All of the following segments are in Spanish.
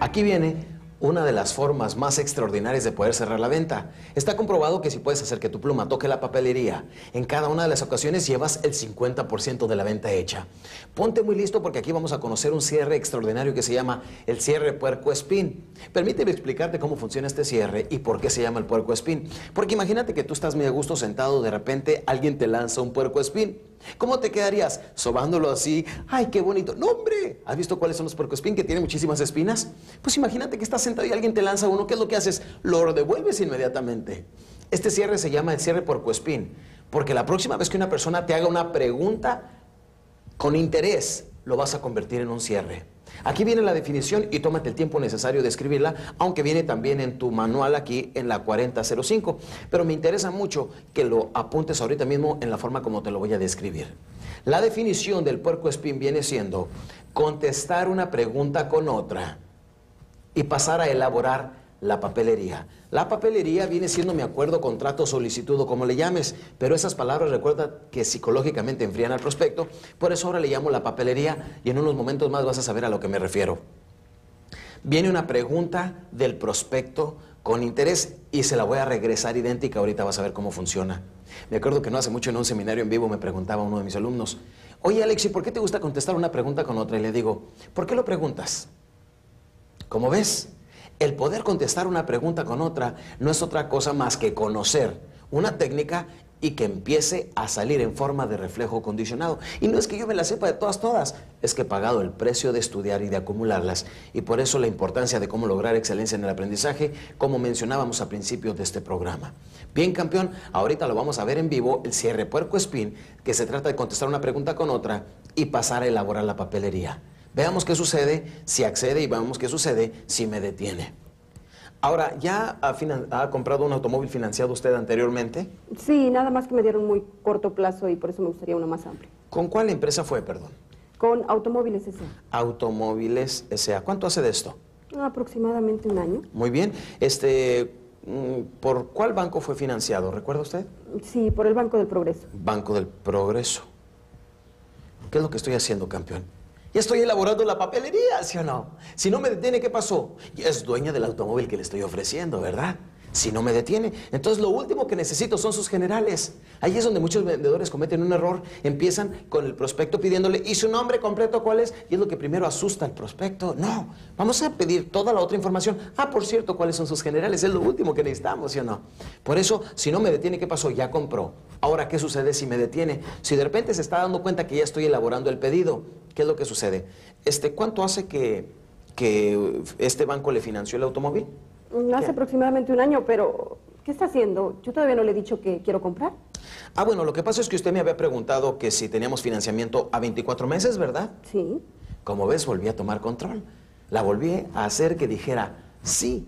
Aquí viene una de las formas más extraordinarias de poder cerrar la venta. Está comprobado que si puedes hacer que tu pluma toque la papelería, en cada una de las ocasiones llevas el 50% de la venta hecha. Ponte muy listo porque aquí vamos a conocer un cierre extraordinario que se llama el cierre puerco espín. Permíteme explicarte cómo funciona este cierre y por qué se llama el puerco espín. Porque imagínate que tú estás muy a gusto sentado, de repente alguien te lanza un puerco espín. ¿Cómo te quedarías? Sobándolo así. ¡Ay, qué bonito! ¡No, hombre! ¿Has visto cuáles son los puercoespín que tienen muchísimas espinas? Pues imagínate que estás sentado y alguien te lanza uno. ¿Qué es lo que haces? Lo devuelves inmediatamente. Este cierre se llama el cierre puercoespín. Porque la próxima vez que una persona te haga una pregunta con interés, lo vas a convertir en un cierre. Aquí viene la definición y tómate el tiempo necesario de escribirla, aunque viene también en tu manual aquí en la 4005. Pero me interesa mucho que lo apuntes ahorita mismo en la forma como te lo voy a describir. La definición del puerco espín viene siendo contestar una pregunta con otra y pasar a elaborar la papelería. La papelería viene siendo mi acuerdo, contrato, solicitud o como le llames, pero esas palabras recuerda que psicológicamente enfrían al prospecto, por eso ahora le llamo la papelería y en unos momentos más vas a saber a lo que me refiero. Viene una pregunta del prospecto con interés y se la voy a regresar idéntica, ahorita vas a ver cómo funciona. Me acuerdo que no hace mucho en un seminario en vivo me preguntaba uno de mis alumnos, oye Alexi, ¿por qué te gusta contestar una pregunta con otra? Y le digo, ¿por qué lo preguntas? Como ves, el poder contestar una pregunta con otra no es otra cosa más que conocer una técnica y que empiece a salir en forma de reflejo condicionado. Y no es que yo me la sepa de todas, todas, es que he pagado el precio de estudiar y de acumularlas. Y por eso la importancia de cómo lograr excelencia en el aprendizaje, como mencionábamos a principios de este programa. Bien, campeón, ahorita lo vamos a ver en vivo, el cierre puerco spin, que se trata de contestar una pregunta con otra y pasar a elaborar la papelería. Veamos qué sucede si accede y veamos qué sucede si me detiene. Ahora, ¿ya ha, comprado un automóvil financiado usted anteriormente? Sí, nada más que me dieron muy corto plazo y por eso me gustaría uno más amplio. ¿Con cuál empresa fue, perdón? Con Automóviles S.A. Automóviles S.A. ¿Cuánto hace de esto? Aproximadamente un año. Muy bien. Este, mm, ¿Por cuál banco fue financiado? ¿Recuerda usted? Sí, por el Banco del Progreso. Banco del Progreso. ¿Qué es lo que estoy haciendo, campeón? Ya estoy elaborando la papelería, ¿sí o no? Si no me detiene, ¿qué pasó? Ya es dueña del automóvil que le estoy ofreciendo, ¿verdad? Si no me detiene, entonces lo último que necesito son sus generales. Ahí es donde muchos vendedores cometen un error. Empiezan con el prospecto pidiéndole, ¿y su nombre completo cuál es? Y es lo que primero asusta al prospecto. No, vamos a pedir toda la otra información. Ah, por cierto, ¿cuáles son sus generales? Es lo último que necesitamos, ¿sí o no? Por eso, si no me detiene, ¿qué pasó? Ya compró. Ahora, ¿qué sucede si me detiene? Si de repente se está dando cuenta que ya estoy elaborando el pedido, ¿qué es lo que sucede? Este, ¿Cuánto hace que, que este banco le financió el automóvil? Hace aproximadamente un año, pero ¿qué está haciendo? Yo todavía no le he dicho que quiero comprar. Ah, bueno, lo que pasa es que usted me había preguntado que si teníamos financiamiento a 24 meses, ¿verdad? Sí. Como ves, volví a tomar control. La volví a hacer que dijera sí.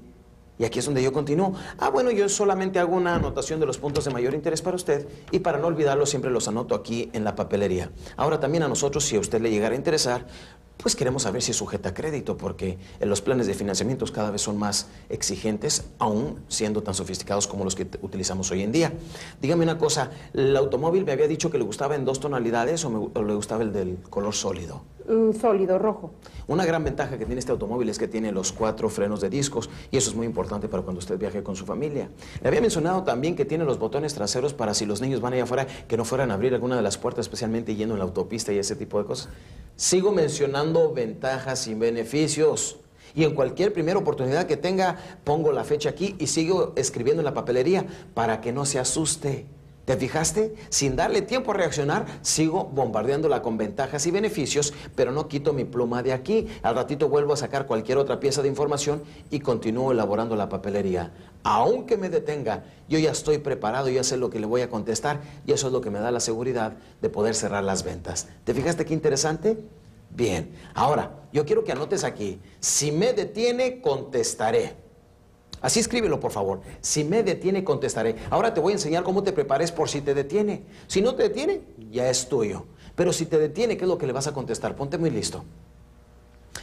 Y aquí es donde yo continúo. Ah, bueno, yo solamente hago una anotación de los puntos de mayor interés para usted y para no olvidarlo siempre los anoto aquí en la papelería. Ahora también a nosotros, si a usted le llegara a interesar, pues queremos saber si es sujeta a crédito, porque los planes de financiamiento cada vez son más exigentes, aún siendo tan sofisticados como los que utilizamos hoy en día. Dígame una cosa, ¿el automóvil me había dicho que le gustaba en dos tonalidades o, le gustaba el del color sólido? Mm, sólido, rojo. Una gran ventaja que tiene este automóvil es que tiene los cuatro frenos de discos y eso es muy importante para cuando usted viaje con su familia. Le había mencionado también que tiene los botones traseros para si los niños van allá afuera que no fueran a abrir alguna de las puertas, especialmente yendo en la autopista y ese tipo de cosas. Sigo mencionando ventajas y beneficios. Y en cualquier primera oportunidad que tenga, pongo la fecha aquí y sigo escribiendo en la papelería para que no se asuste. ¿Te fijaste? Sin darle tiempo a reaccionar, sigo bombardeándola con ventajas y beneficios, pero no quito mi pluma de aquí. Al ratito vuelvo a sacar cualquier otra pieza de información y continúo elaborando la papelería. Aunque me detenga, yo ya estoy preparado, ya sé lo que le voy a contestar y eso es lo que me da la seguridad de poder cerrar las ventas. ¿Te fijaste qué interesante? Bien, ahora, yo quiero que anotes aquí, si me detiene, contestaré. Así escríbelo, por favor. Si me detiene, contestaré. Ahora te voy a enseñar cómo te prepares por si te detiene. Si no te detiene, ya es tuyo. Pero si te detiene, ¿qué es lo que le vas a contestar? Ponte muy listo.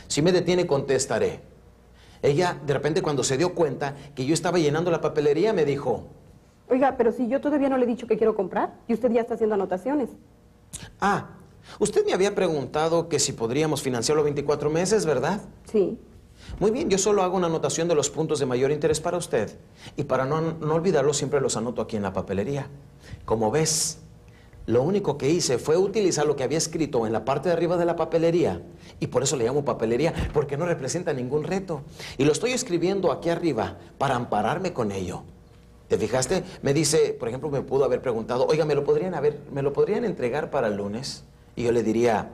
Si me detiene, contestaré. Ella, de repente, cuando se dio cuenta que yo estaba llenando la papelería, me dijo... Oiga, pero si yo todavía no le he dicho que quiero comprar y usted ya está haciendo anotaciones. Ah, usted me había preguntado que si podríamos financiarlo 24 meses, ¿verdad? Sí. Muy bien, yo solo hago una anotación de los puntos de mayor interés para usted. Y para no, no olvidarlo, siempre los anoto aquí en la papelería. Como ves, lo único que hice fue utilizar lo que había escrito en la parte de arriba de la papelería. Y por eso le llamo papelería, porque no representa ningún reto. Y lo estoy escribiendo aquí arriba para ampararme con ello. ¿Te fijaste? Me dice, por ejemplo, me pudo haber preguntado, oiga, ¿me lo podrían, haber, ¿me lo podrían entregar para el lunes? Y yo le diría,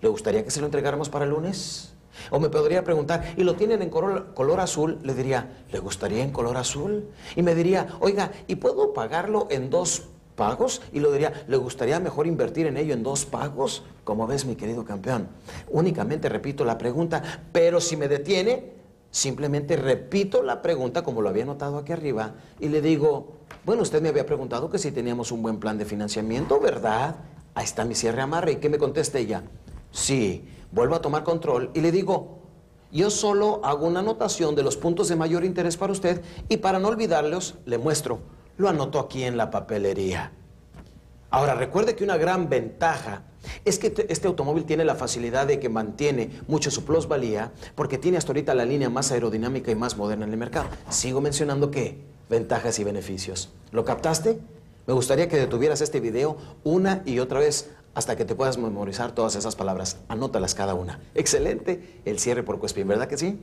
¿le gustaría que se lo entregáramos para el lunes? O me podría preguntar, ¿y lo tienen en color, color, azul? Le diría, ¿le gustaría en color azul? Y me diría, oiga, ¿y puedo pagarlo en dos pagos? Y lo diría, ¿le gustaría mejor invertir en ello en dos pagos? Como ves, mi querido campeón, únicamente repito la pregunta, pero si me detiene, simplemente repito la pregunta como lo había notado aquí arriba y le digo, bueno, usted me había preguntado que si teníamos un buen plan de financiamiento, ¿verdad? Ahí está mi cierre amarre. ¿Y qué me contesta ella? Sí, vuelvo a tomar control y le digo, yo solo hago una anotación de los puntos de mayor interés para usted y para no olvidarlos, le muestro. Lo anoto aquí en la papelería. Ahora, recuerde que una gran ventaja es que este automóvil tiene la facilidad de que mantiene mucho su plusvalía porque tiene hasta ahorita la línea más aerodinámica y más moderna en el mercado. Sigo mencionando que ventajas y beneficios. ¿Lo captaste? Me gustaría que detuvieras este video una y otra vez hasta que te puedas memorizar todas esas palabras. Anótalas cada una. Excelente el cierre por Cuespin, ¿verdad que sí?